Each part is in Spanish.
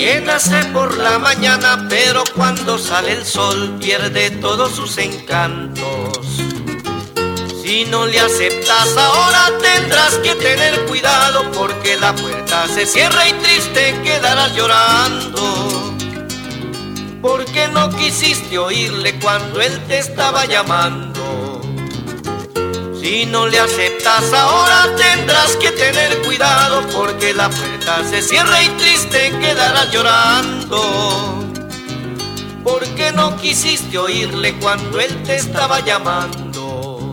que nace por la mañana, pero cuando sale el sol pierde todos sus encantos. Si no le aceptas ahora tendrás que tener cuidado porque la puerta se cierra y triste quedarás llorando. Porque no quisiste oírle cuando él te estaba llamando. Si no le ahora tendrás que tener cuidado porque la puerta se cierra y triste quedarás llorando. Porque no quisiste oírle cuando él te estaba llamando.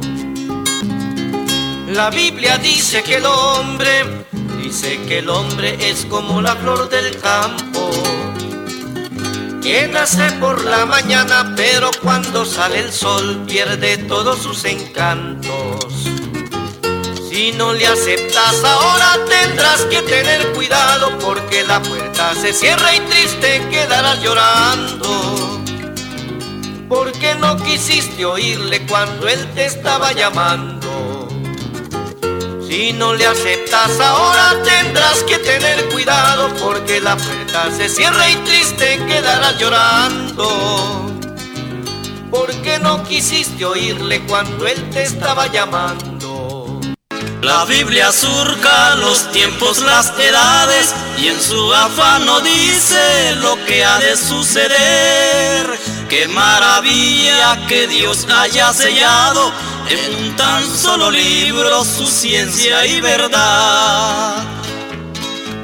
La Biblia dice que el hombre, dice que el hombre es como la flor del campo que nace por la mañana, pero cuando sale el sol pierde todos sus encantos. Si no le aceptas ahora tendrás que tener cuidado porque la puerta se cierra y triste quedarás llorando. Porque no quisiste oírle cuando él te estaba llamando. Si no le aceptas ahora tendrás que tener cuidado porque la puerta se cierra y triste quedarás llorando. Porque no quisiste oírle cuando él te estaba llamando. La Biblia surca los tiempos, las edades y en su afán no dice lo que ha de suceder. Qué maravilla que Dios haya sellado en un tan solo libro su ciencia y verdad.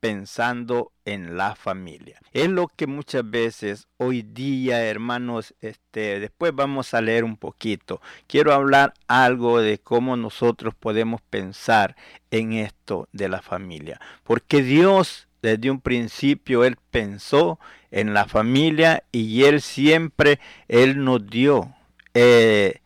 Pensando en la familia. Es lo que muchas veces hoy día, hermanos, este, después vamos a leer un poquito. Quiero hablar algo de cómo nosotros podemos pensar en esto de la familia. Porque Dios desde un principio Él pensó en la familia y Él siempre, Él nos dio eh,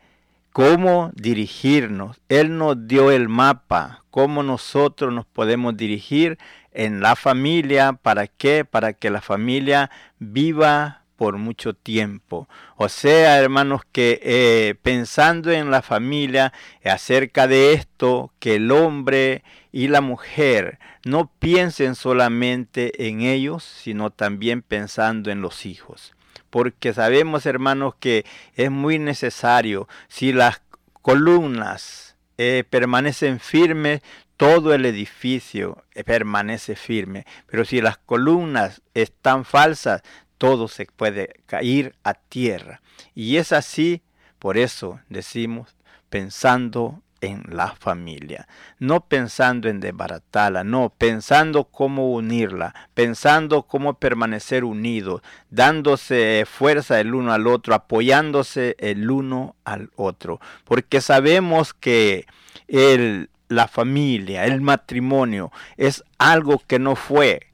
cómo dirigirnos. Él nos dio el mapa, cómo nosotros nos podemos dirigir en la familia. ¿Para qué? Para que la familia viva por mucho tiempo. O sea, hermanos, que eh, pensando en la familia, acerca de esto, que el hombre y la mujer no piensen solamente en ellos, sino también pensando en los hijos. Porque sabemos, hermanos, que es muy necesario, si las columnas eh, permanecen firmes, todo el edificio permanece firme. Pero si las columnas están falsas, todo se puede caer a tierra. Y es así, por eso decimos, pensando en la familia, no pensando en desbaratarla, no, pensando cómo unirla, pensando cómo permanecer unidos, dándose fuerza el uno al otro, apoyándose el uno al otro, porque sabemos que el, la familia, el matrimonio, es algo que no fue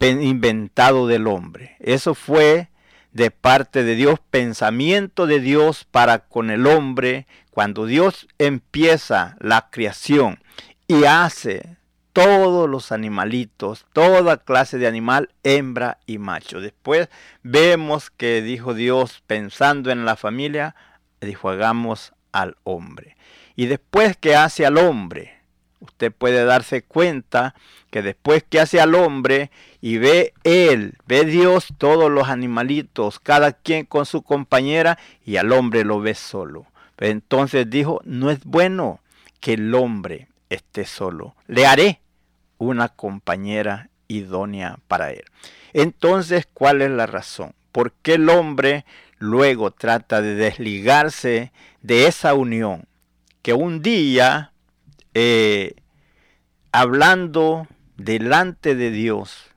inventado del hombre. Eso fue de parte de Dios, pensamiento de Dios para con el hombre, cuando Dios empieza la creación y hace todos los animalitos, toda clase de animal, hembra y macho. Después vemos que dijo Dios, pensando en la familia, dijo hagamos al hombre. Y después que hace al hombre, usted puede darse cuenta que después que hace al hombre y ve él, ve Dios todos los animalitos, cada quien con su compañera y al hombre lo ve solo. Entonces dijo, no es bueno que el hombre esté solo. Le haré una compañera idónea para él. Entonces, ¿cuál es la razón? ¿Por qué el hombre luego trata de desligarse de esa unión que un día, eh, hablando delante de Dios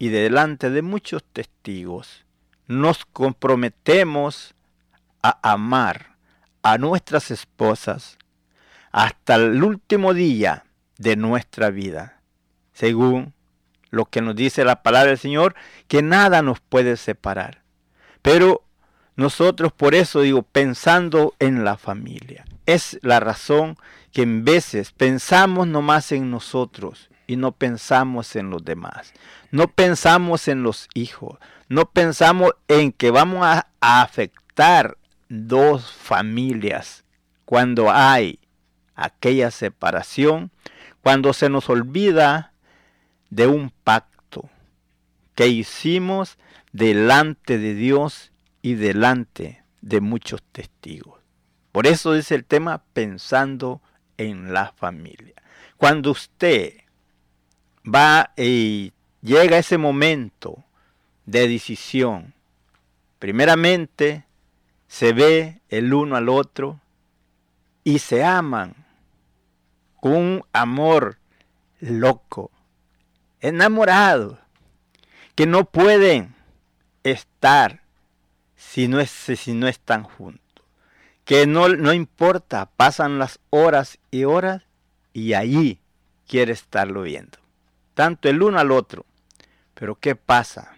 y delante de muchos testigos, nos comprometemos a amar a nuestras esposas hasta el último día de nuestra vida, según lo que nos dice la palabra del Señor, que nada nos puede separar. Pero nosotros por eso digo, pensando en la familia, es la razón que en veces pensamos nomás en nosotros y no pensamos en los demás. No pensamos en los hijos, no pensamos en que vamos a, a afectar dos familias cuando hay aquella separación, cuando se nos olvida de un pacto que hicimos delante de Dios y delante de muchos testigos. Por eso es el tema pensando en la familia. Cuando usted va y llega ese momento de decisión, primeramente se ve el uno al otro y se aman con un amor loco, enamorados, que no pueden estar si no, es, si no están juntos. Que no, no importa, pasan las horas y horas y allí quiere estarlo viendo. Tanto el uno al otro. Pero ¿qué pasa?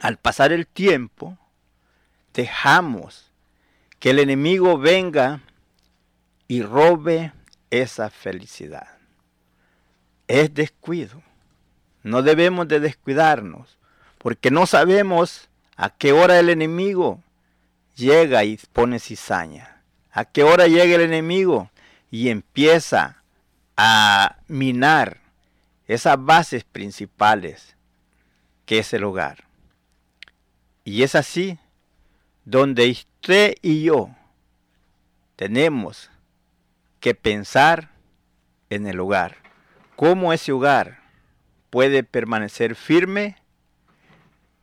Al pasar el tiempo, dejamos que el enemigo venga y robe esa felicidad. Es descuido. No debemos de descuidarnos, porque no sabemos a qué hora el enemigo llega y pone cizaña. A qué hora llega el enemigo y empieza a minar esas bases principales que es el hogar. Y es así donde usted y yo tenemos que pensar en el hogar. ¿Cómo ese hogar puede permanecer firme,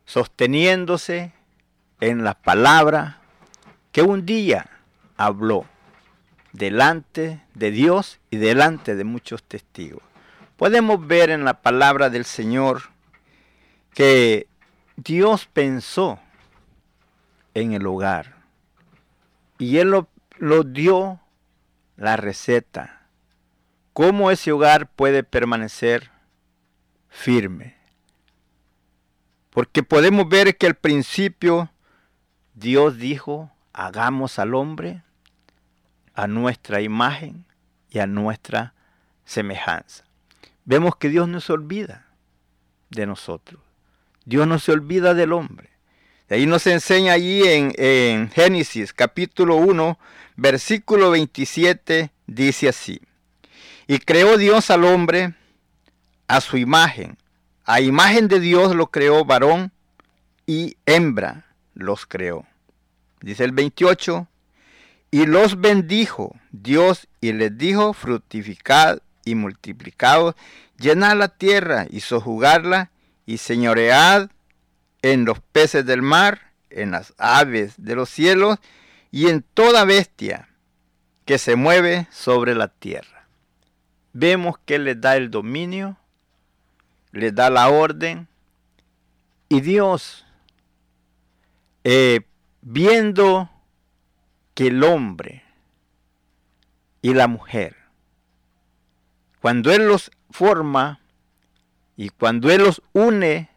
sosteniéndose en la palabra que un día habló delante de Dios y delante de muchos testigos? Podemos ver en la palabra del Señor que Dios pensó en el hogar y Él lo, lo dio la receta. ¿Cómo ese hogar puede permanecer firme? Porque podemos ver que al principio Dios dijo, hagamos al hombre a nuestra imagen y a nuestra semejanza. Vemos que Dios no se olvida de nosotros. Dios no se olvida del hombre. De ahí nos enseña allí en, en Génesis capítulo 1, versículo 27, dice así. Y creó Dios al hombre a su imagen. A imagen de Dios lo creó varón y hembra los creó. Dice el 28. Y los bendijo Dios y les dijo, fructificad y multiplicaos, llenad la tierra y sojugarla y señoread en los peces del mar, en las aves de los cielos y en toda bestia que se mueve sobre la tierra. Vemos que les da el dominio, les da la orden y Dios, eh, viendo que el hombre y la mujer, cuando Él los forma y cuando Él los une,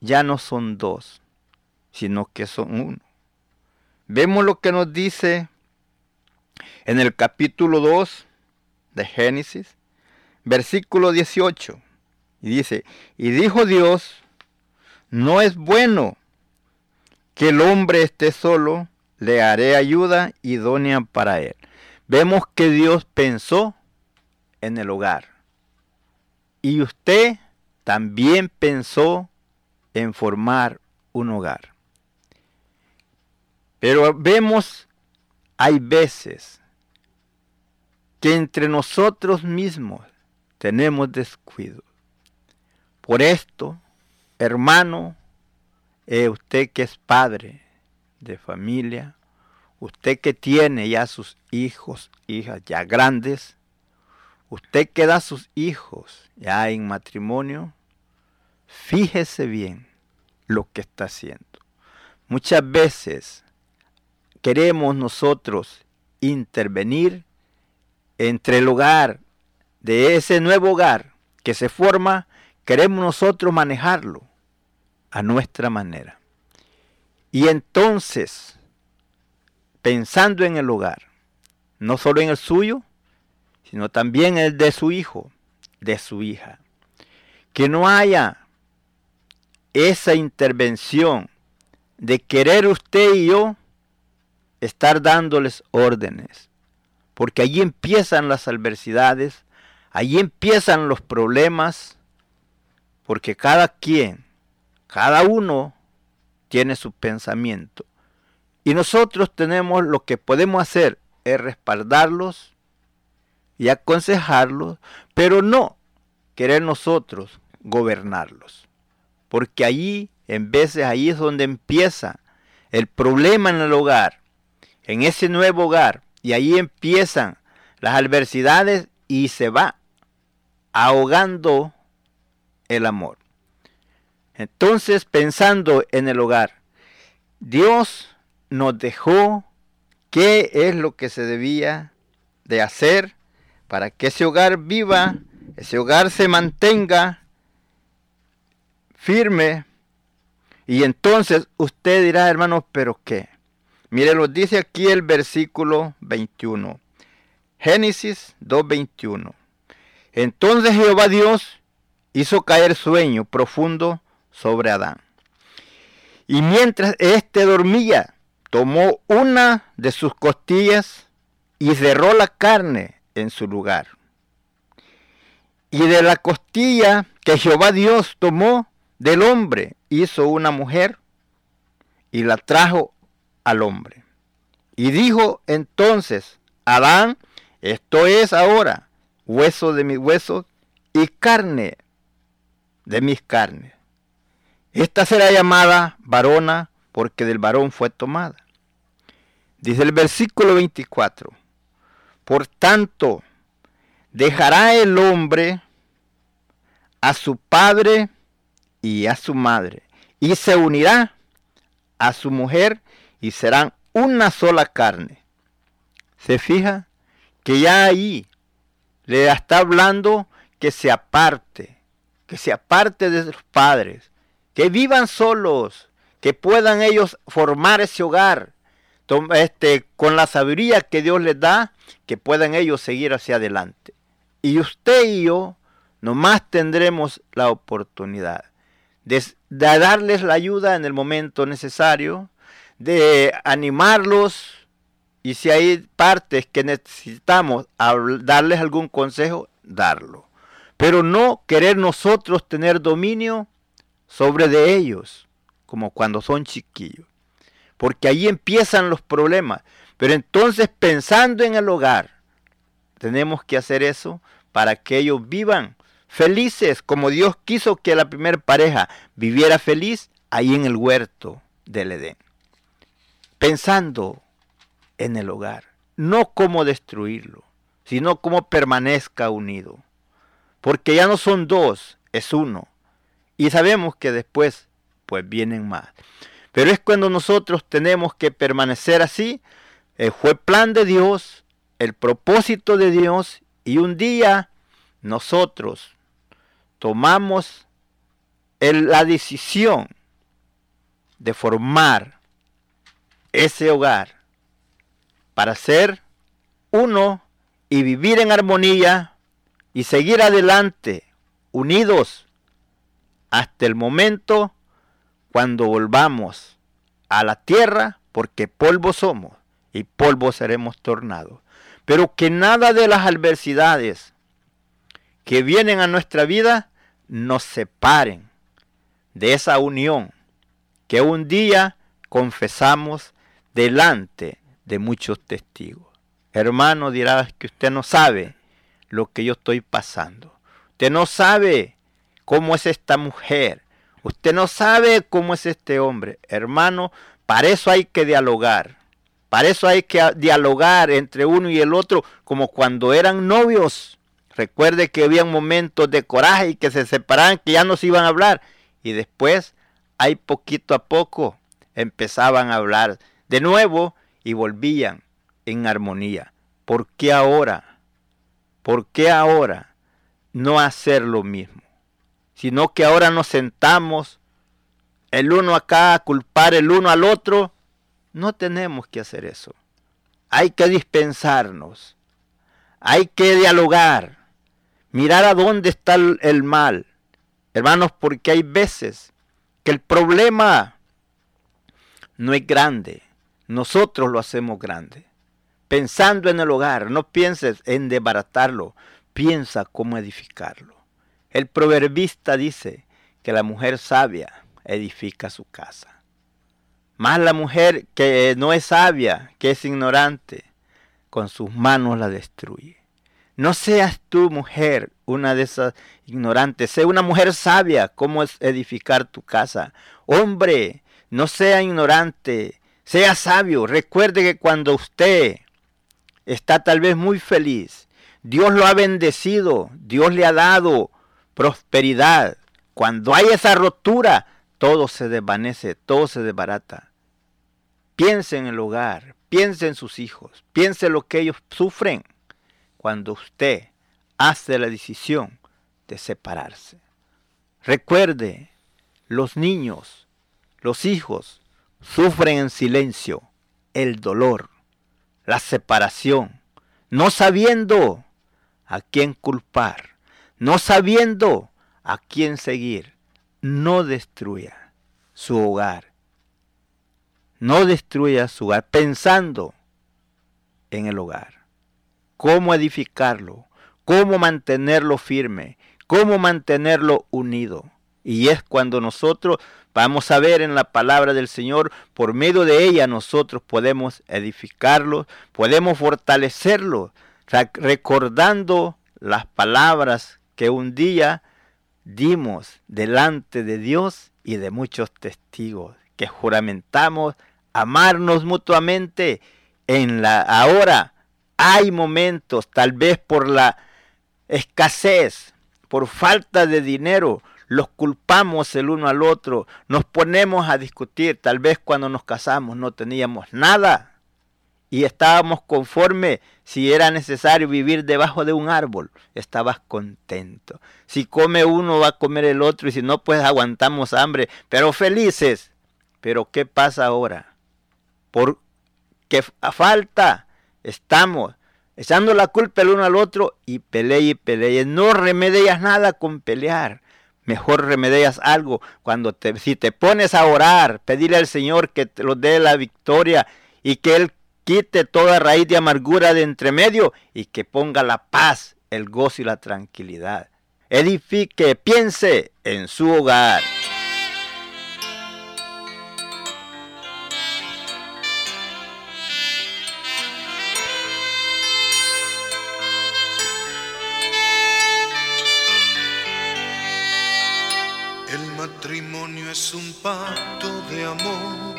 ya no son dos, sino que son uno. Vemos lo que nos dice en el capítulo 2 de Génesis, versículo 18. Y dice, y dijo Dios, no es bueno que el hombre esté solo, le haré ayuda idónea para él. Vemos que Dios pensó en el hogar. Y usted también pensó en formar un hogar. Pero vemos, hay veces que entre nosotros mismos tenemos descuido. Por esto, hermano, eh, usted que es padre de familia, usted que tiene ya sus hijos, hijas ya grandes, usted que da sus hijos ya en matrimonio, fíjese bien lo que está haciendo. Muchas veces queremos nosotros intervenir entre el hogar, de ese nuevo hogar que se forma, queremos nosotros manejarlo a nuestra manera. Y entonces, pensando en el hogar, no solo en el suyo, sino también el de su hijo, de su hija, que no haya esa intervención de querer usted y yo estar dándoles órdenes, porque allí empiezan las adversidades, allí empiezan los problemas, porque cada quien, cada uno tiene su pensamiento. Y nosotros tenemos lo que podemos hacer es respaldarlos y aconsejarlos, pero no querer nosotros gobernarlos. Porque allí, en veces, ahí es donde empieza el problema en el hogar, en ese nuevo hogar, y ahí empiezan las adversidades y se va ahogando el amor. Entonces, pensando en el hogar, Dios nos dejó qué es lo que se debía de hacer para que ese hogar viva, ese hogar se mantenga firme. Y entonces usted dirá, hermanos, pero ¿qué? Mire, lo dice aquí el versículo 21. Génesis 2.21. Entonces Jehová Dios hizo caer sueño profundo sobre Adán. Y mientras éste dormía, tomó una de sus costillas y cerró la carne en su lugar. Y de la costilla que Jehová Dios tomó del hombre, hizo una mujer y la trajo al hombre. Y dijo entonces, Adán, esto es ahora hueso de mis huesos y carne de mis carnes. Esta será llamada varona porque del varón fue tomada. Dice el versículo 24, por tanto, dejará el hombre a su padre y a su madre, y se unirá a su mujer y serán una sola carne. Se fija que ya ahí le está hablando que se aparte, que se aparte de sus padres, que vivan solos, que puedan ellos formar ese hogar, este, con la sabiduría que Dios les da, que puedan ellos seguir hacia adelante. Y usted y yo nomás tendremos la oportunidad de darles la ayuda en el momento necesario, de animarlos y si hay partes que necesitamos darles algún consejo, darlo. Pero no querer nosotros tener dominio sobre de ellos, como cuando son chiquillos. Porque ahí empiezan los problemas. Pero entonces pensando en el hogar, tenemos que hacer eso para que ellos vivan felices, como Dios quiso que la primera pareja viviera feliz ahí en el huerto del Edén pensando en el hogar, no cómo destruirlo, sino cómo permanezca unido. Porque ya no son dos, es uno. Y sabemos que después, pues vienen más. Pero es cuando nosotros tenemos que permanecer así. Eh, fue plan de Dios, el propósito de Dios, y un día nosotros tomamos la decisión de formar ese hogar para ser uno y vivir en armonía y seguir adelante unidos hasta el momento cuando volvamos a la tierra porque polvo somos y polvo seremos tornados. Pero que nada de las adversidades que vienen a nuestra vida nos separen de esa unión que un día confesamos delante de muchos testigos. Hermano, dirás que usted no sabe lo que yo estoy pasando. Usted no sabe cómo es esta mujer. Usted no sabe cómo es este hombre. Hermano, para eso hay que dialogar. Para eso hay que dialogar entre uno y el otro como cuando eran novios. Recuerde que había momentos de coraje y que se separaban, que ya no se iban a hablar. Y después, ahí poquito a poco, empezaban a hablar de nuevo y volvían en armonía. ¿Por qué ahora? ¿Por qué ahora no hacer lo mismo? Sino que ahora nos sentamos el uno acá a culpar el uno al otro no tenemos que hacer eso. Hay que dispensarnos. Hay que dialogar. Mirar a dónde está el mal. Hermanos, porque hay veces que el problema no es grande. Nosotros lo hacemos grande. Pensando en el hogar, no pienses en desbaratarlo, piensa cómo edificarlo. El proverbista dice que la mujer sabia edifica su casa. Más la mujer que no es sabia, que es ignorante, con sus manos la destruye. No seas tú, mujer, una de esas ignorantes. Sé una mujer sabia, cómo es edificar tu casa. Hombre, no sea ignorante, sea sabio. Recuerde que cuando usted está tal vez muy feliz, Dios lo ha bendecido, Dios le ha dado prosperidad. Cuando hay esa rotura, todo se desvanece, todo se desbarata. Piense en el hogar, piense en sus hijos, piense lo que ellos sufren cuando usted hace la decisión de separarse. Recuerde, los niños, los hijos, sufren en silencio el dolor, la separación, no sabiendo a quién culpar, no sabiendo a quién seguir no destruya su hogar. No destruya su hogar pensando en el hogar. Cómo edificarlo, cómo mantenerlo firme, cómo mantenerlo unido. Y es cuando nosotros vamos a ver en la palabra del Señor, por medio de ella nosotros podemos edificarlo, podemos fortalecerlo, recordando las palabras que un día dimos delante de Dios y de muchos testigos que juramentamos amarnos mutuamente. En la ahora hay momentos tal vez por la escasez por falta de dinero los culpamos el uno al otro nos ponemos a discutir tal vez cuando nos casamos no teníamos nada y estábamos conforme si era necesario vivir debajo de un árbol, estabas contento. Si come uno va a comer el otro y si no pues aguantamos hambre, pero felices. Pero ¿qué pasa ahora? Por qué falta estamos echando la culpa el uno al otro y pelea y pelea. No remedias nada con pelear. Mejor remedias algo cuando te, si te pones a orar, pedirle al Señor que te lo dé la victoria y que Él quite toda raíz de amargura de entremedio y que ponga la paz, el gozo y la tranquilidad. Edifique, piense en su hogar. Pacto de amor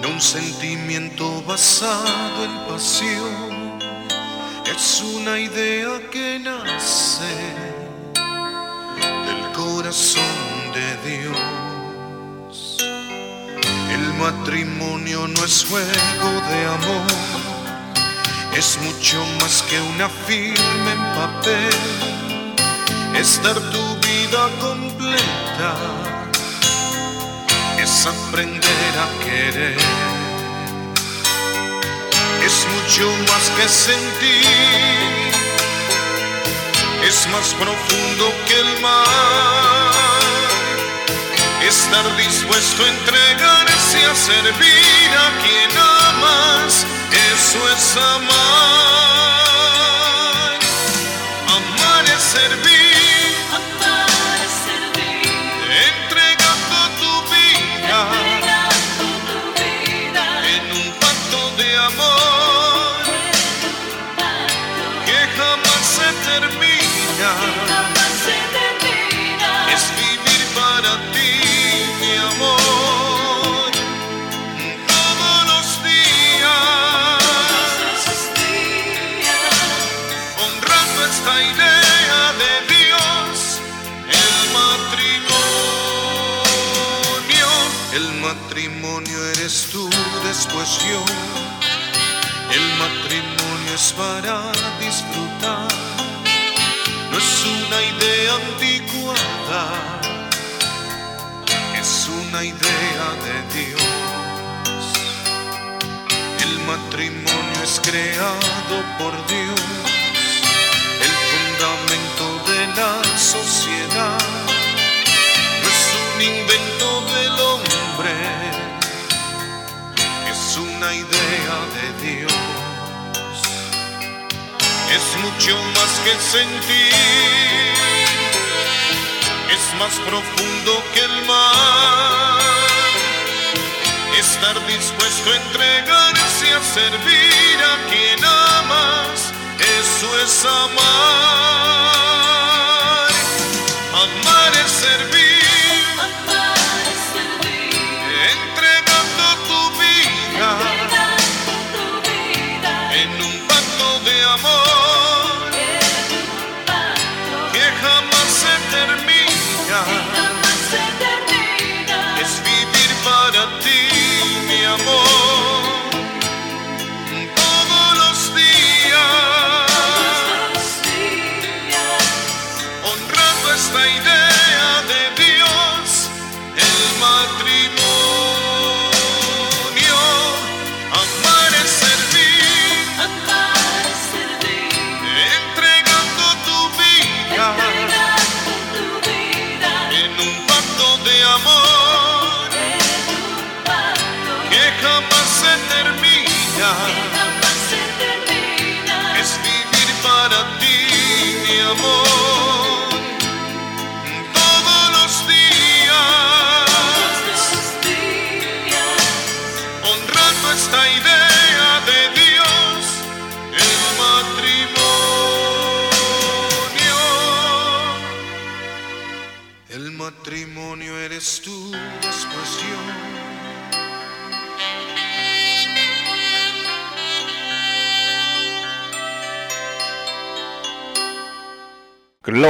no un sentimiento basado en pasión, es una idea que nace del corazón de Dios. El matrimonio no es juego de amor, es mucho más que una firma en papel, es dar tu vida completa es aprender a querer. Es mucho más que sentir, es más profundo que el mar. Estar dispuesto a entregarse a servir a quien amas, eso es amar. Amar es servir, para disfrutar no es una idea anticuada, es una idea de Dios. El matrimonio es creado por Dios, el fundamento de la sociedad. Mucho más que sentir, es más profundo que el mar. Estar dispuesto a entregarse a servir a quien amas,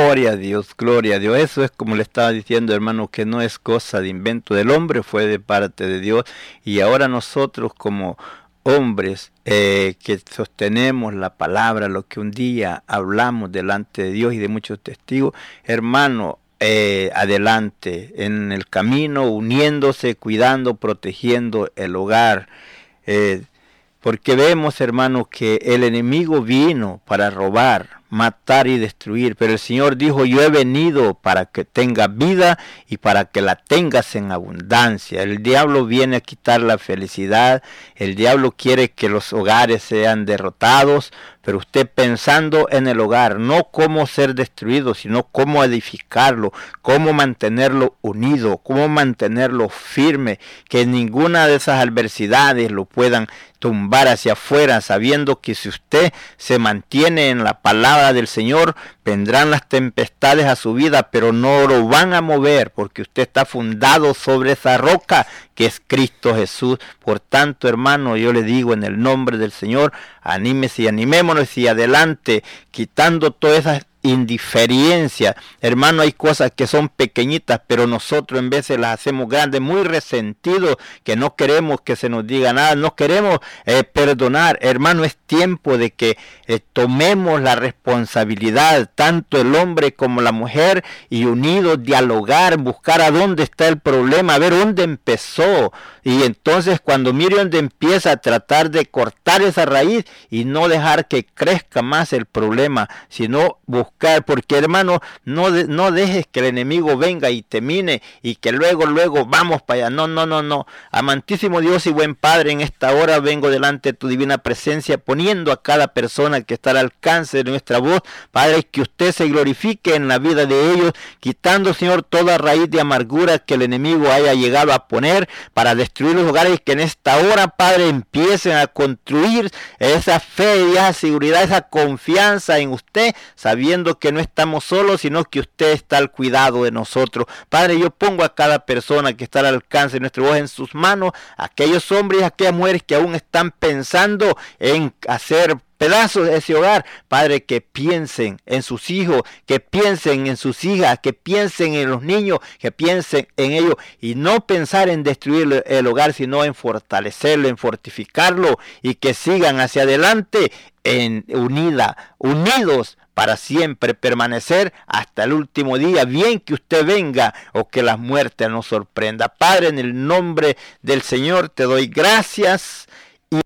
Gloria a Dios, gloria a Dios. Eso es como le estaba diciendo, hermano, que no es cosa de invento del hombre, fue de parte de Dios. Y ahora nosotros como hombres eh, que sostenemos la palabra, lo que un día hablamos delante de Dios y de muchos testigos, hermano, eh, adelante en el camino, uniéndose, cuidando, protegiendo el hogar. Eh, porque vemos, hermano, que el enemigo vino para robar, matar y destruir, pero el Señor dijo, yo he venido para que tengas vida y para que la tengas en abundancia. El diablo viene a quitar la felicidad, el diablo quiere que los hogares sean derrotados, pero usted pensando en el hogar, no cómo ser destruido, sino cómo edificarlo, cómo mantenerlo unido, cómo mantenerlo firme, que ninguna de esas adversidades lo puedan tumbar hacia afuera, sabiendo que si usted se mantiene en la palabra del Señor, vendrán las tempestades a su vida, pero no lo van a mover, porque usted está fundado sobre esa roca que es Cristo Jesús. Por tanto, hermano, yo le digo en el nombre del Señor, anímese y animémonos y adelante, quitando todas esas indiferencia. Hermano, hay cosas que son pequeñitas, pero nosotros en veces las hacemos grandes, muy resentidos, que no queremos que se nos diga nada, no queremos eh, perdonar. Hermano, es tiempo de que eh, tomemos la responsabilidad, tanto el hombre como la mujer, y unidos dialogar, buscar a dónde está el problema, a ver dónde empezó. Y entonces cuando mire dónde empieza a tratar de cortar esa raíz y no dejar que crezca más el problema, sino buscar porque hermano, no, no dejes que el enemigo venga y te mine y que luego, luego vamos para allá. No, no, no, no. Amantísimo Dios y buen Padre, en esta hora vengo delante de tu divina presencia, poniendo a cada persona que está al alcance de nuestra voz, Padre, que usted se glorifique en la vida de ellos, quitando, Señor, toda raíz de amargura que el enemigo haya llegado a poner para destruir los hogares, que en esta hora, Padre, empiecen a construir esa fe y esa seguridad, esa confianza en usted, sabiendo que no estamos solos, sino que usted está al cuidado de nosotros. Padre, yo pongo a cada persona que está al alcance de nuestra voz en sus manos, aquellos hombres y aquellas mujeres que aún están pensando en hacer pedazos de ese hogar. Padre, que piensen en sus hijos, que piensen en sus hijas, que piensen en los niños, que piensen en ellos y no pensar en destruir el hogar, sino en fortalecerlo, en fortificarlo y que sigan hacia adelante en unida, unidos para siempre permanecer hasta el último día, bien que usted venga o que la muerte nos sorprenda. Padre, en el nombre del Señor te doy gracias y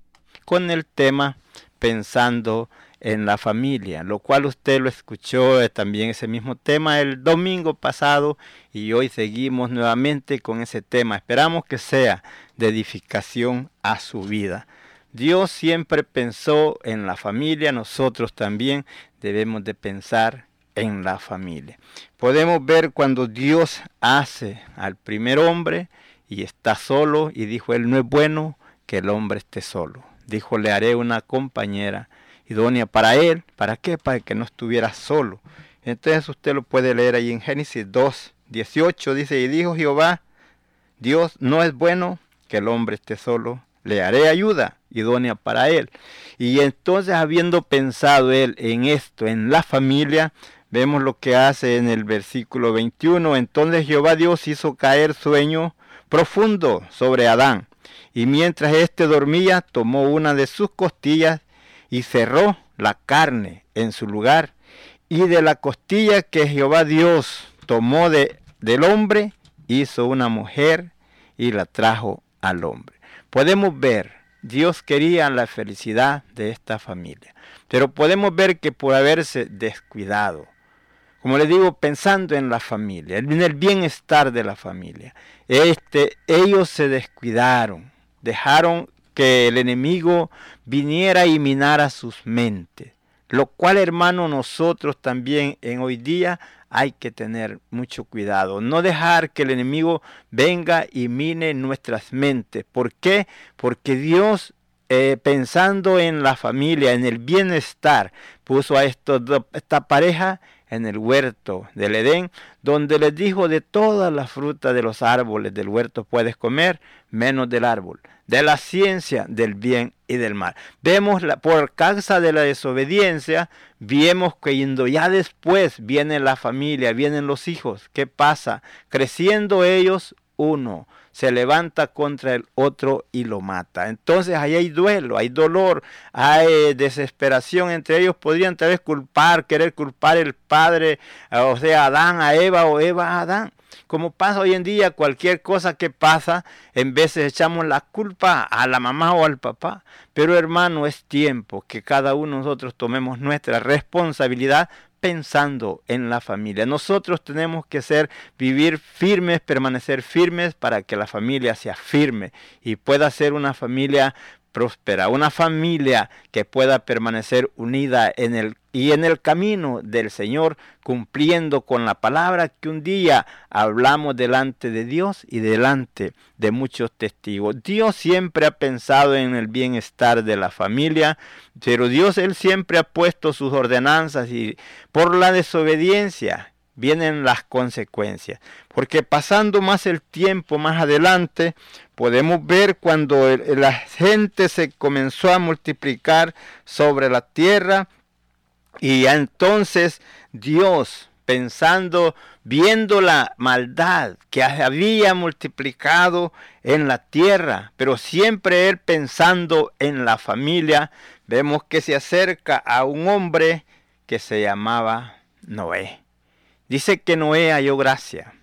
con el tema pensando en la familia, lo cual usted lo escuchó eh, también ese mismo tema el domingo pasado y hoy seguimos nuevamente con ese tema. Esperamos que sea de edificación a su vida. Dios siempre pensó en la familia, nosotros también debemos de pensar en la familia. Podemos ver cuando Dios hace al primer hombre y está solo y dijo, él no es bueno que el hombre esté solo dijo, le haré una compañera idónea para él. ¿Para qué? Para que no estuviera solo. Entonces usted lo puede leer ahí en Génesis 2, 18. Dice, y dijo Jehová, Dios no es bueno que el hombre esté solo. Le haré ayuda idónea para él. Y entonces habiendo pensado él en esto, en la familia, vemos lo que hace en el versículo 21. Entonces Jehová Dios hizo caer sueño profundo sobre Adán y mientras éste dormía, tomó una de sus costillas y cerró la carne en su lugar. Y de la costilla que Jehová Dios tomó de, del hombre, hizo una mujer y la trajo al hombre. Podemos ver, Dios quería la felicidad de esta familia, pero podemos ver que por haberse descuidado, como le digo, pensando en la familia, en el bienestar de la familia, este, ellos se descuidaron dejaron que el enemigo viniera y minara sus mentes. Lo cual, hermano, nosotros también en hoy día hay que tener mucho cuidado. No dejar que el enemigo venga y mine nuestras mentes. ¿Por qué? Porque Dios, eh, pensando en la familia, en el bienestar, puso a esta pareja en el huerto del Edén, donde les dijo de todas las frutas de los árboles del huerto puedes comer, menos del árbol, de la ciencia del bien y del mal. Vemos la, por causa de la desobediencia, vemos que ya después viene la familia, vienen los hijos. ¿Qué pasa? Creciendo ellos, uno se levanta contra el otro y lo mata. Entonces ahí hay duelo, hay dolor, hay desesperación. Entre ellos podrían tal vez culpar, querer culpar el padre, o sea, Adán a Eva o Eva a Adán. Como pasa hoy en día, cualquier cosa que pasa, en veces echamos la culpa a la mamá o al papá. Pero hermano, es tiempo que cada uno de nosotros tomemos nuestra responsabilidad pensando en la familia. Nosotros tenemos que ser, vivir firmes, permanecer firmes para que la familia sea firme y pueda ser una familia próspera, una familia que pueda permanecer unida en el y en el camino del Señor, cumpliendo con la palabra que un día hablamos delante de Dios y delante de muchos testigos. Dios siempre ha pensado en el bienestar de la familia, pero Dios él siempre ha puesto sus ordenanzas y por la desobediencia vienen las consecuencias. Porque pasando más el tiempo más adelante, podemos ver cuando la gente se comenzó a multiplicar sobre la tierra y entonces Dios, pensando, viendo la maldad que había multiplicado en la tierra, pero siempre él pensando en la familia, vemos que se acerca a un hombre que se llamaba Noé. Dice que Noé halló gracia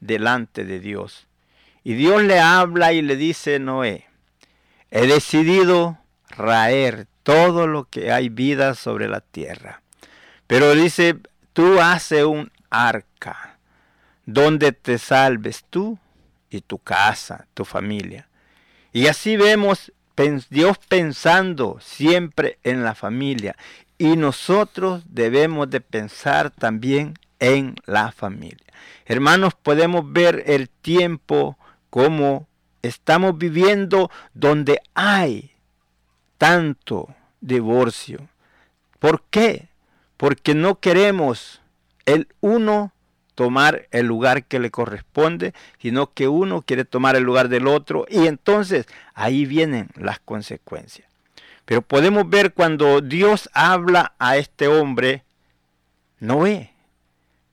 delante de Dios. Y Dios le habla y le dice, Noé, he decidido raer todo lo que hay vida sobre la tierra. Pero dice, tú haces un arca donde te salves tú y tu casa, tu familia. Y así vemos Dios pensando siempre en la familia. Y nosotros debemos de pensar también en la familia. Hermanos, podemos ver el tiempo como estamos viviendo donde hay tanto divorcio. ¿Por qué? Porque no queremos el uno tomar el lugar que le corresponde, sino que uno quiere tomar el lugar del otro y entonces ahí vienen las consecuencias. Pero podemos ver cuando Dios habla a este hombre, Noé,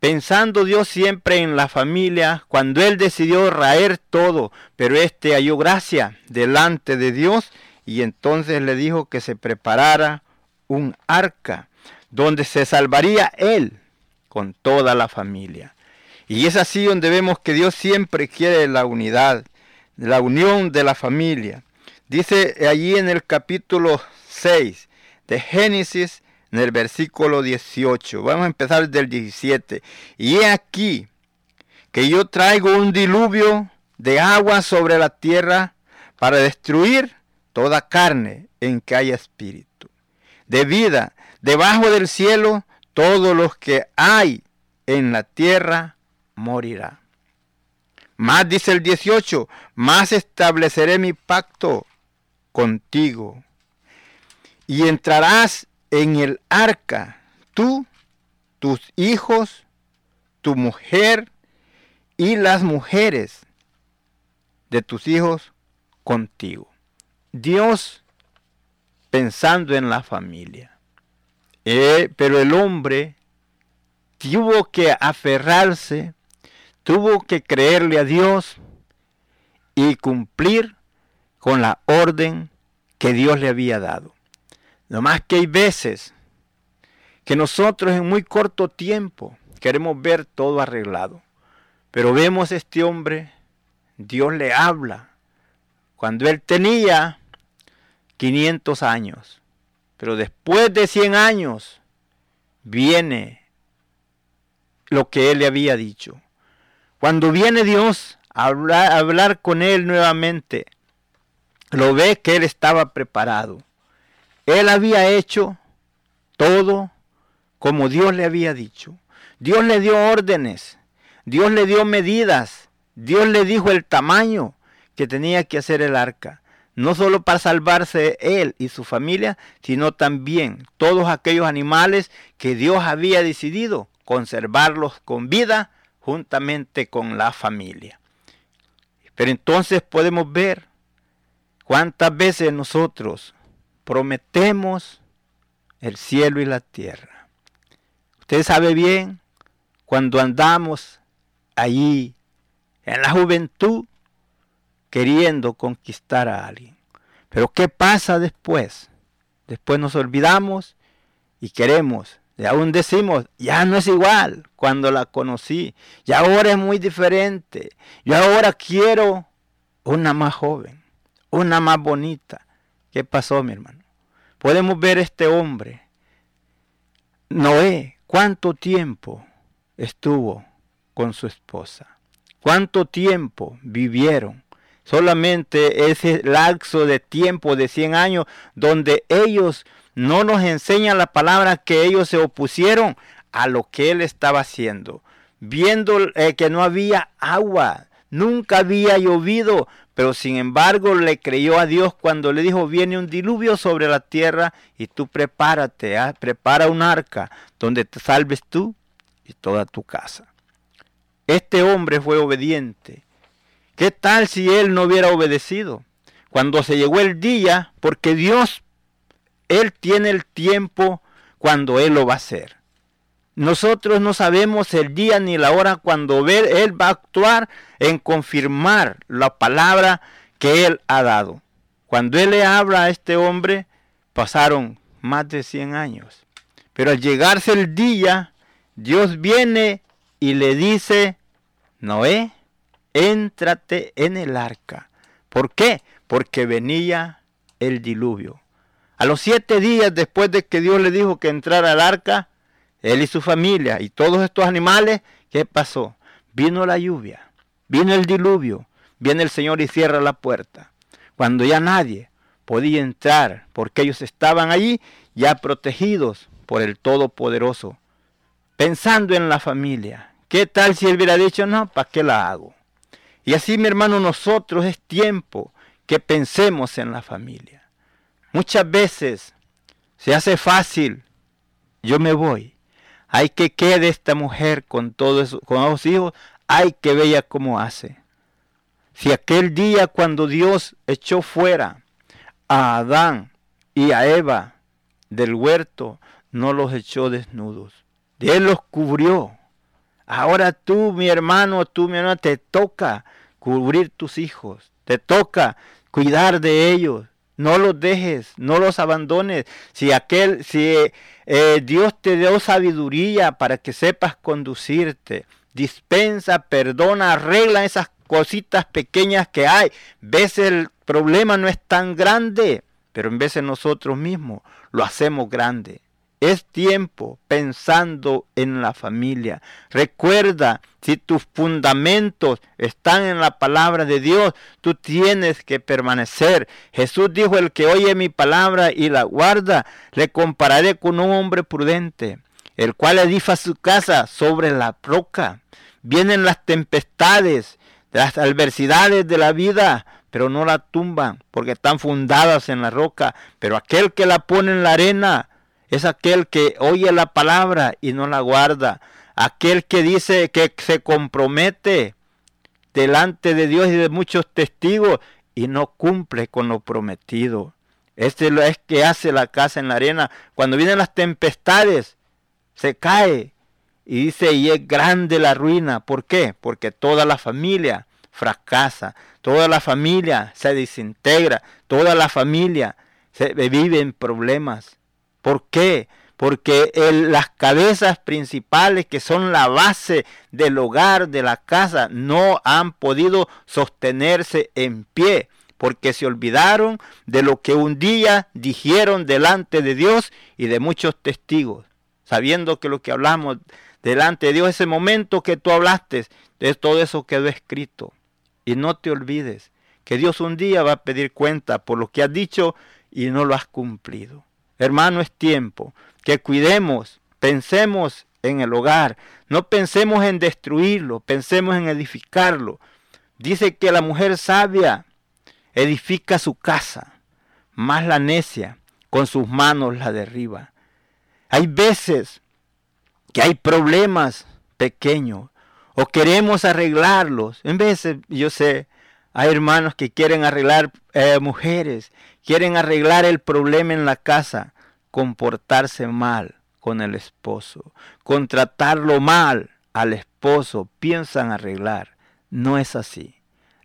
pensando Dios siempre en la familia, cuando él decidió raer todo, pero este halló gracia delante de Dios y entonces le dijo que se preparara un arca donde se salvaría él con toda la familia. Y es así donde vemos que Dios siempre quiere la unidad, la unión de la familia. Dice allí en el capítulo 6 de Génesis, en el versículo 18. Vamos a empezar del 17. Y he aquí que yo traigo un diluvio de agua sobre la tierra para destruir toda carne en que haya espíritu. De vida, debajo del cielo, todos los que hay en la tierra morirá. Más dice el 18, más estableceré mi pacto contigo. Y entrarás en el arca, tú, tus hijos, tu mujer y las mujeres de tus hijos contigo. Dios pensando en la familia. Eh, pero el hombre tuvo que aferrarse tuvo que creerle a Dios y cumplir con la orden que Dios le había dado. No más que hay veces que nosotros en muy corto tiempo queremos ver todo arreglado. Pero vemos a este hombre, Dios le habla cuando él tenía 500 años. Pero después de 100 años viene lo que él le había dicho. Cuando viene Dios a hablar, con él nuevamente, lo ve que él estaba preparado. Él había hecho todo como Dios le había dicho. Dios le dio órdenes, Dios le dio medidas, Dios le dijo el tamaño que tenía que hacer el arca. No solo para salvarse él y su familia, sino también todos aquellos animales que Dios había decidido conservarlos con vida juntamente con la familia. Pero entonces podemos ver cuántas veces nosotros prometemos el cielo y la tierra. Usted sabe bien cuando andamos allí en la juventud queriendo conquistar a alguien. Pero ¿qué pasa después? Después nos olvidamos y queremos y aún decimos, ya no es igual cuando la conocí. Y ahora es muy diferente. Yo ahora quiero una más joven, una más bonita. ¿Qué pasó, mi hermano? Podemos ver este hombre. Noé, ¿cuánto tiempo estuvo con su esposa? ¿Cuánto tiempo vivieron? Solamente ese lapso de tiempo de 100 años donde ellos no nos enseña la palabra que ellos se opusieron a lo que él estaba haciendo, viendo eh, que no había agua, nunca había llovido, pero sin embargo le creyó a Dios cuando le dijo, viene un diluvio sobre la tierra y tú prepárate, ¿ah? prepara un arca donde te salves tú y toda tu casa. Este hombre fue obediente. ¿Qué tal si él no hubiera obedecido? Cuando se llegó el día, porque Dios él tiene el tiempo cuando Él lo va a hacer. Nosotros no sabemos el día ni la hora cuando Él va a actuar en confirmar la palabra que Él ha dado. Cuando Él le habla a este hombre, pasaron más de 100 años. Pero al llegarse el día, Dios viene y le dice, Noé, éntrate en el arca. ¿Por qué? Porque venía el diluvio. A los siete días después de que Dios le dijo que entrara al arca, él y su familia y todos estos animales, ¿qué pasó? Vino la lluvia, vino el diluvio, viene el Señor y cierra la puerta. Cuando ya nadie podía entrar, porque ellos estaban allí ya protegidos por el Todopoderoso, pensando en la familia. ¿Qué tal si él hubiera dicho, no, ¿para qué la hago? Y así, mi hermano, nosotros es tiempo que pensemos en la familia. Muchas veces se hace fácil, yo me voy. Hay que quede esta mujer con todos con los hijos, hay que ver cómo hace. Si aquel día cuando Dios echó fuera a Adán y a Eva del huerto, no los echó desnudos. Él los cubrió. Ahora tú, mi hermano, tú, mi hermana, te toca cubrir tus hijos. Te toca cuidar de ellos. No los dejes, no los abandones. Si aquel, si eh, Dios te dio sabiduría para que sepas conducirte, dispensa, perdona, arregla esas cositas pequeñas que hay. Ves el problema no es tan grande, pero en de nosotros mismos lo hacemos grande. Es tiempo pensando en la familia. Recuerda, si tus fundamentos están en la palabra de Dios, tú tienes que permanecer. Jesús dijo, el que oye mi palabra y la guarda, le compararé con un hombre prudente, el cual edifica su casa sobre la roca. Vienen las tempestades, las adversidades de la vida, pero no la tumban, porque están fundadas en la roca. Pero aquel que la pone en la arena, es aquel que oye la palabra y no la guarda. Aquel que dice que se compromete delante de Dios y de muchos testigos y no cumple con lo prometido. Este es que hace la casa en la arena. Cuando vienen las tempestades, se cae y dice, y es grande la ruina. ¿Por qué? Porque toda la familia fracasa, toda la familia se desintegra, toda la familia se vive en problemas. ¿Por qué? Porque las cabezas principales que son la base del hogar, de la casa, no han podido sostenerse en pie, porque se olvidaron de lo que un día dijeron delante de Dios y de muchos testigos, sabiendo que lo que hablamos delante de Dios, ese momento que tú hablaste, todo eso quedó escrito. Y no te olvides que Dios un día va a pedir cuenta por lo que has dicho y no lo has cumplido. Hermano, es tiempo que cuidemos, pensemos en el hogar, no pensemos en destruirlo, pensemos en edificarlo. Dice que la mujer sabia edifica su casa, más la necia con sus manos la derriba. Hay veces que hay problemas pequeños o queremos arreglarlos. En veces, yo sé, hay hermanos que quieren arreglar eh, mujeres, quieren arreglar el problema en la casa, comportarse mal con el esposo, contratarlo mal al esposo, piensan arreglar. No es así.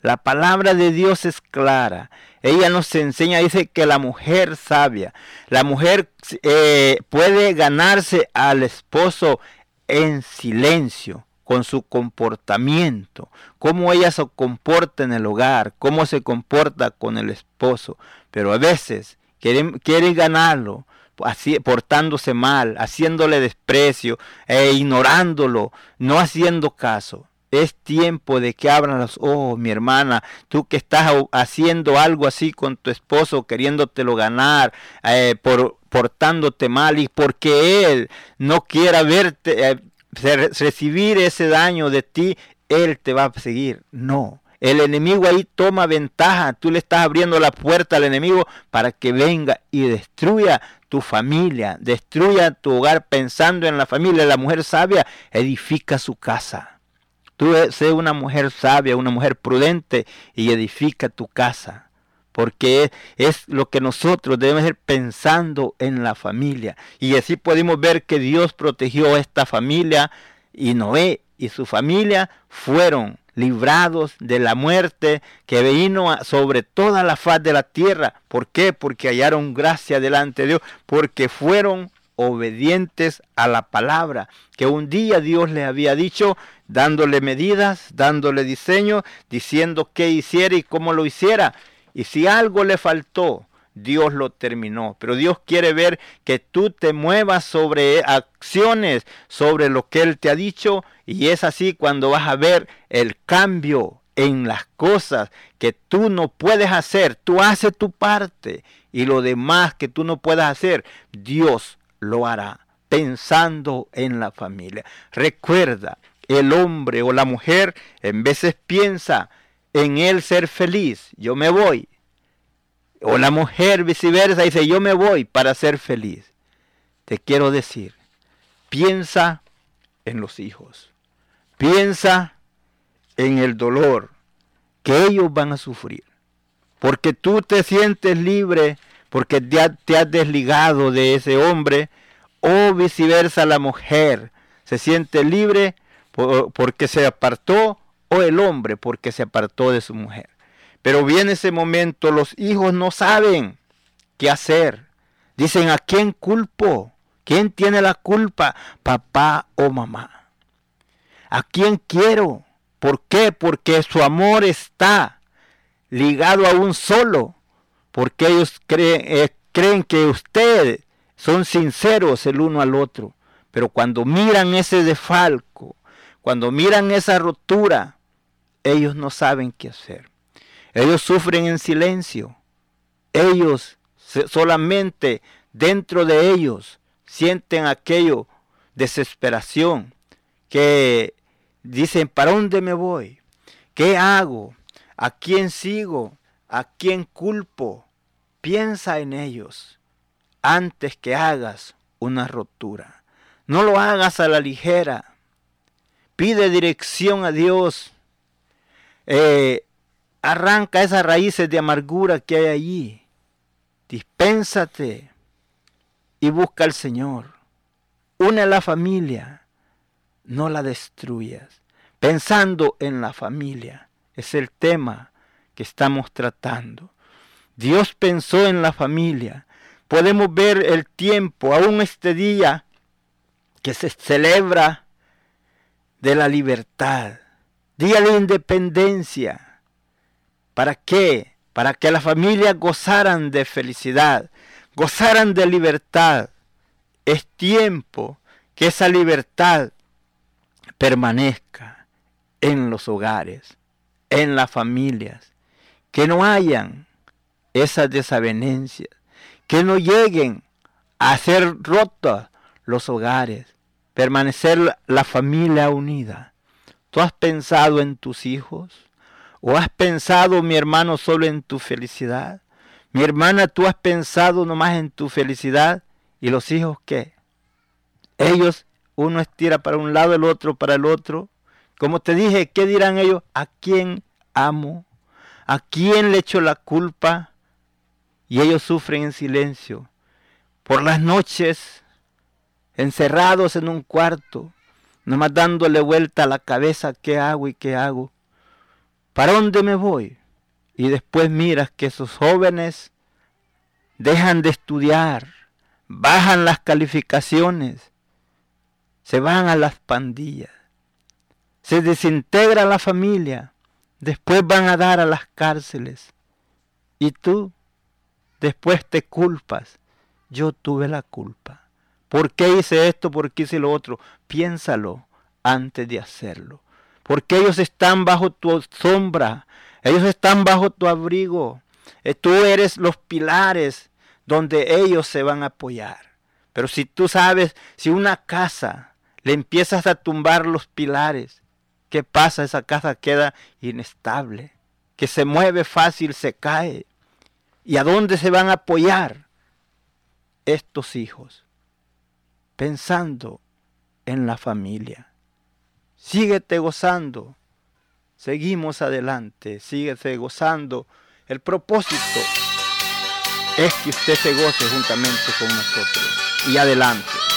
La palabra de Dios es clara. Ella nos enseña, dice que la mujer sabia, la mujer eh, puede ganarse al esposo en silencio, con su comportamiento, cómo ella se comporta en el hogar, cómo se comporta con el esposo. Pero a veces quieren, ganarlo así, portándose mal, haciéndole desprecio, e ignorándolo, no haciendo caso. Es tiempo de que abran los ojos, mi hermana. Tú que estás haciendo algo así con tu esposo, queriéndotelo ganar, eh, por, portándote mal y porque él no quiera verte, eh, recibir ese daño de ti, Él te va a seguir. No. El enemigo ahí toma ventaja. Tú le estás abriendo la puerta al enemigo para que venga y destruya tu familia, destruya tu hogar pensando en la familia. La mujer sabia edifica su casa. Tú sé una mujer sabia, una mujer prudente y edifica tu casa porque es lo que nosotros debemos ir pensando en la familia. Y así podemos ver que Dios protegió a esta familia y Noé y su familia fueron librados de la muerte que vino sobre toda la faz de la tierra. ¿Por qué? Porque hallaron gracia delante de Dios, porque fueron obedientes a la palabra que un día Dios le había dicho, dándole medidas, dándole diseño, diciendo qué hiciera y cómo lo hiciera. Y si algo le faltó, Dios lo terminó. Pero Dios quiere ver que tú te muevas sobre acciones, sobre lo que Él te ha dicho. Y es así cuando vas a ver el cambio en las cosas que tú no puedes hacer. Tú haces tu parte. Y lo demás que tú no puedas hacer, Dios lo hará pensando en la familia. Recuerda, el hombre o la mujer en veces piensa en él ser feliz. Yo me voy o la mujer viceversa dice, yo me voy para ser feliz. Te quiero decir, piensa en los hijos. Piensa en el dolor que ellos van a sufrir. Porque tú te sientes libre porque te has desligado de ese hombre o viceversa la mujer se siente libre porque se apartó o el hombre porque se apartó de su mujer. Pero viene ese momento, los hijos no saben qué hacer. Dicen, ¿a quién culpo? ¿Quién tiene la culpa? ¿Papá o mamá? ¿A quién quiero? ¿Por qué? Porque su amor está ligado a un solo. Porque ellos creen, eh, creen que ustedes son sinceros el uno al otro. Pero cuando miran ese defalco, cuando miran esa rotura, ellos no saben qué hacer. Ellos sufren en silencio. Ellos solamente dentro de ellos sienten aquello, desesperación, que dicen, ¿para dónde me voy? ¿Qué hago? ¿A quién sigo? ¿A quién culpo? Piensa en ellos antes que hagas una rotura. No lo hagas a la ligera. Pide dirección a Dios. Eh, Arranca esas raíces de amargura que hay allí. Dispénsate y busca al Señor. Une a la familia. No la destruyas. Pensando en la familia. Es el tema que estamos tratando. Dios pensó en la familia. Podemos ver el tiempo, aún este día que se celebra de la libertad, día de independencia ¿Para qué? Para que las familias gozaran de felicidad, gozaran de libertad. Es tiempo que esa libertad permanezca en los hogares, en las familias, que no hayan esas desavenencias, que no lleguen a ser rotos los hogares, permanecer la familia unida. ¿Tú has pensado en tus hijos? ¿O has pensado, mi hermano, solo en tu felicidad? Mi hermana, tú has pensado nomás en tu felicidad. ¿Y los hijos qué? Ellos, uno estira para un lado, el otro para el otro. Como te dije, ¿qué dirán ellos? ¿A quién amo? ¿A quién le echo la culpa? Y ellos sufren en silencio. Por las noches, encerrados en un cuarto, nomás dándole vuelta a la cabeza, ¿qué hago y qué hago? ¿Para dónde me voy? Y después miras que esos jóvenes dejan de estudiar, bajan las calificaciones, se van a las pandillas, se desintegra la familia, después van a dar a las cárceles. Y tú después te culpas. Yo tuve la culpa. ¿Por qué hice esto? ¿Por qué hice lo otro? Piénsalo antes de hacerlo porque ellos están bajo tu sombra, ellos están bajo tu abrigo. Eh, tú eres los pilares donde ellos se van a apoyar. Pero si tú sabes, si una casa le empiezas a tumbar los pilares, ¿qué pasa? Esa casa queda inestable, que se mueve fácil, se cae. ¿Y a dónde se van a apoyar estos hijos? Pensando en la familia. Síguete gozando. Seguimos adelante. Síguete gozando. El propósito es que usted se goce juntamente con nosotros. Y adelante.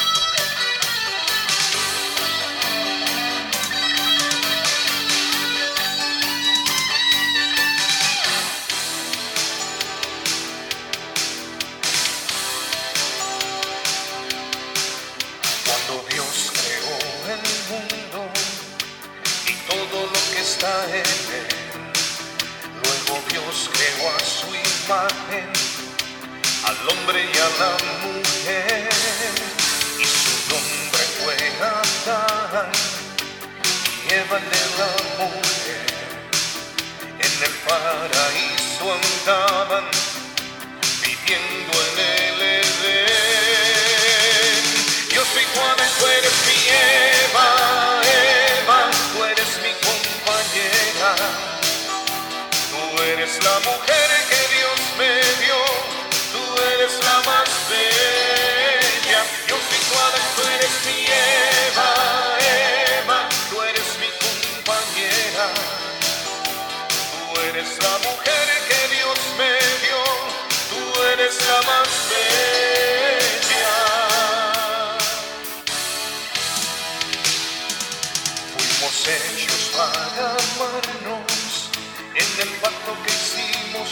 Paraíso andaban viviendo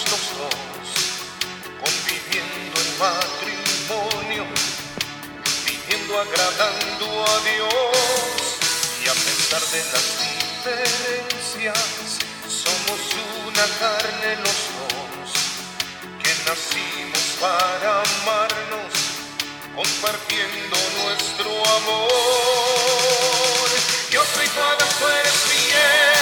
los dos, conviviendo en matrimonio, viviendo agradando a Dios. Y a pesar de las diferencias, somos una carne los dos, que nacimos para amarnos, compartiendo nuestro amor. Yo soy tu tú eres mi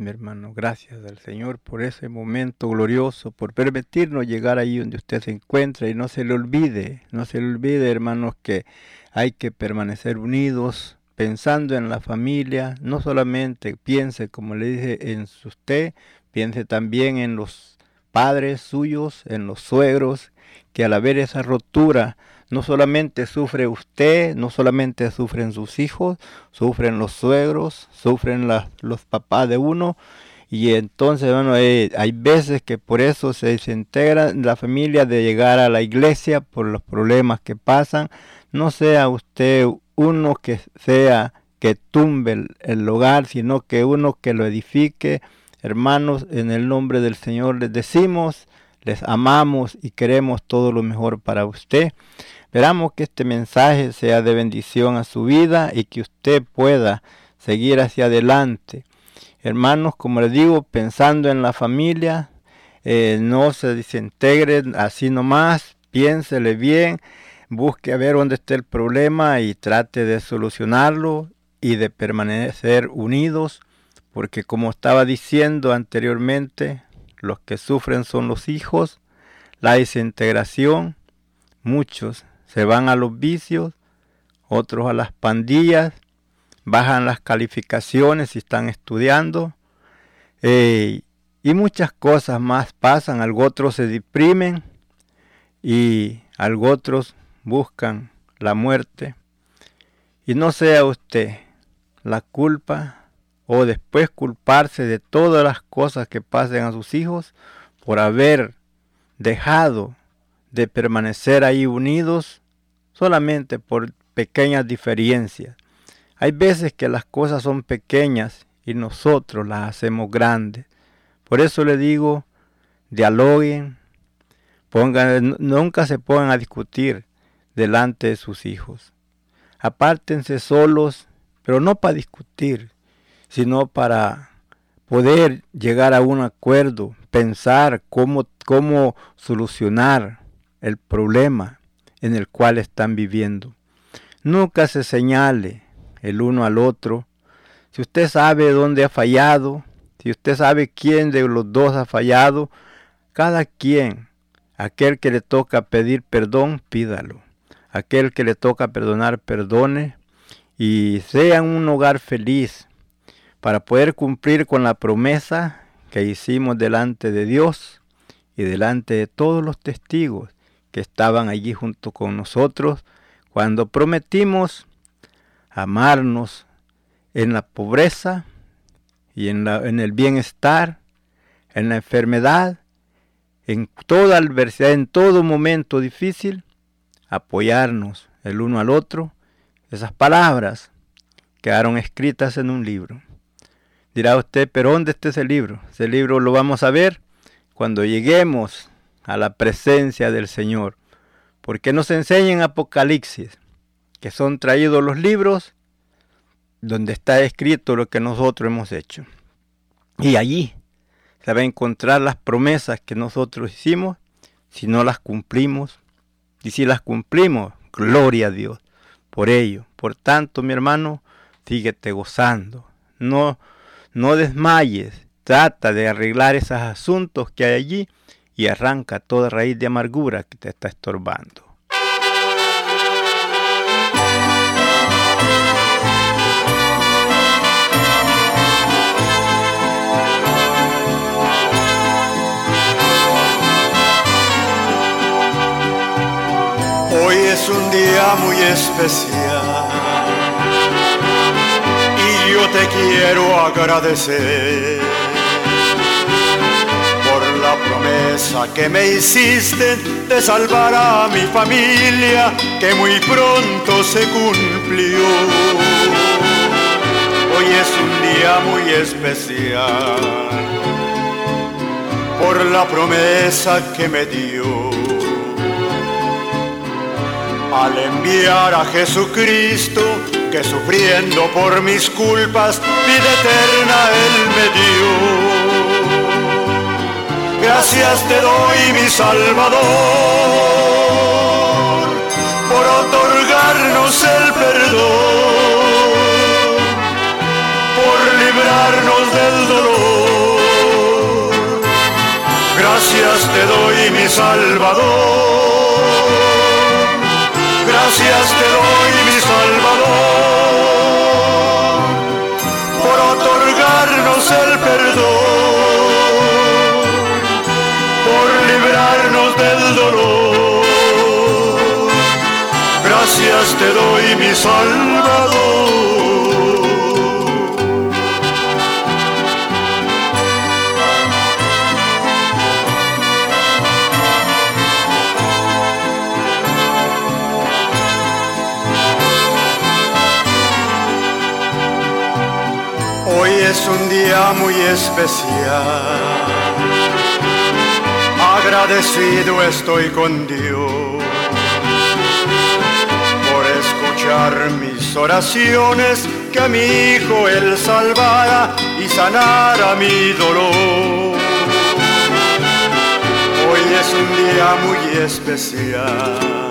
mi hermano. Gracias al Señor por ese momento glorioso, por permitirnos llegar ahí donde usted se encuentra y no se le olvide, no se le olvide, hermanos, que hay que permanecer unidos, pensando en la familia. No solamente piense, como le dije, en usted, piense también en los padres suyos, en los suegros, que al haber esa rotura, no solamente sufre usted, no solamente sufren sus hijos, sufren los suegros, sufren los papás de uno. Y entonces, bueno, eh, hay veces que por eso se desintegra la familia de llegar a la iglesia por los problemas que pasan. No sea usted uno que sea que tumbe el, el hogar, sino que uno que lo edifique. Hermanos, en el nombre del Señor les decimos, les amamos y queremos todo lo mejor para usted. Esperamos que este mensaje sea de bendición a su vida y que usted pueda seguir hacia adelante. Hermanos, como les digo, pensando en la familia, eh, no se desintegren así nomás, piénsele bien, busque ver dónde está el problema y trate de solucionarlo y de permanecer unidos, porque como estaba diciendo anteriormente, los que sufren son los hijos, la desintegración, muchos se van a los vicios, otros a las pandillas, bajan las calificaciones si están estudiando, eh, y muchas cosas más pasan, algo otros se deprimen y algo otros buscan la muerte. Y no sea usted la culpa o después culparse de todas las cosas que pasen a sus hijos por haber dejado de permanecer ahí unidos solamente por pequeñas diferencias. Hay veces que las cosas son pequeñas y nosotros las hacemos grandes. Por eso le digo, dialoguen, pongan, nunca se pongan a discutir delante de sus hijos. Apártense solos, pero no para discutir, sino para poder llegar a un acuerdo, pensar cómo, cómo solucionar el problema en el cual están viviendo. Nunca se señale el uno al otro. Si usted sabe dónde ha fallado, si usted sabe quién de los dos ha fallado, cada quien, aquel que le toca pedir perdón, pídalo. Aquel que le toca perdonar, perdone. Y sea un hogar feliz para poder cumplir con la promesa que hicimos delante de Dios y delante de todos los testigos que estaban allí junto con nosotros cuando prometimos amarnos en la pobreza y en, la, en el bienestar, en la enfermedad, en toda adversidad, en todo momento difícil, apoyarnos el uno al otro. Esas palabras quedaron escritas en un libro. Dirá usted, pero ¿dónde está ese libro? Ese libro lo vamos a ver cuando lleguemos a la presencia del Señor. Porque nos enseña en Apocalipsis que son traídos los libros donde está escrito lo que nosotros hemos hecho. Y allí se va a encontrar las promesas que nosotros hicimos si no las cumplimos. Y si las cumplimos, gloria a Dios por ello. Por tanto, mi hermano, síguete gozando. No, no desmayes. Trata de arreglar esos asuntos que hay allí y arranca toda raíz de amargura que te está estorbando. Hoy es un día muy especial y yo te quiero agradecer la promesa que me hiciste de salvar a mi familia que muy pronto se cumplió. Hoy es un día muy especial por la promesa que me dio al enviar a Jesucristo, que sufriendo por mis culpas, vida eterna Él me dio. Gracias te doy, mi Salvador, por otorgarnos el perdón, por librarnos del dolor. Gracias te doy, mi Salvador gracias te doy, mi Salvador, por otorgarnos el perdón, Gracias te doy, mi Salvador. Hoy es un día muy especial. Agradecido estoy con Dios por escuchar mis oraciones, que a mi hijo él salvara y sanara mi dolor. Hoy es un día muy especial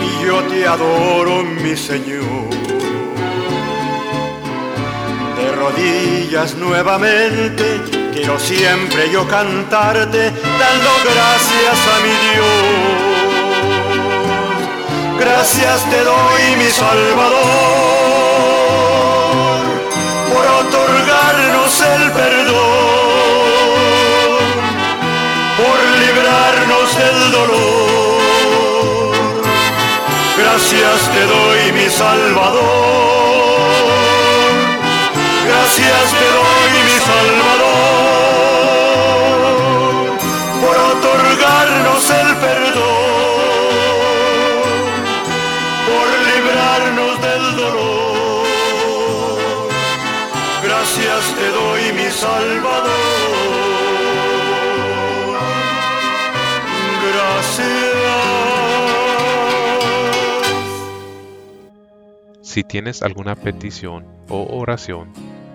y yo te adoro, mi Señor de rodillas nuevamente, quiero siempre yo cantarte, dando gracias a mi Dios. Gracias te doy, mi Salvador, por otorgarnos el perdón, por librarnos del dolor. Gracias te doy mi Salvador. Gracias te doy mi Salvador por otorgarnos el perdón, por librarnos del dolor. Gracias te doy mi Salvador. Gracias. Si tienes alguna petición o oración,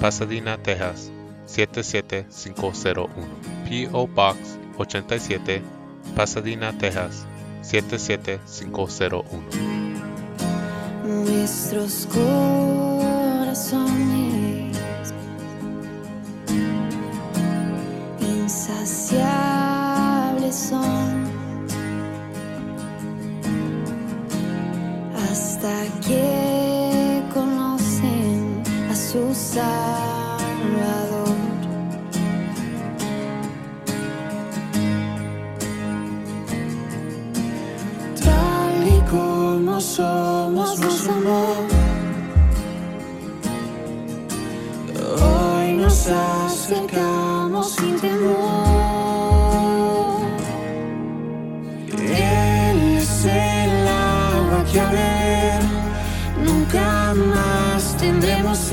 Pasadena, Texas 77501. P.O. Box 87, Pasadena, Texas 77501. Nuestros corazones Salvador. Tal y como somos, nos amó. Hoy nos acercamos sin temor. Él es el agua que a beber nunca más tendremos.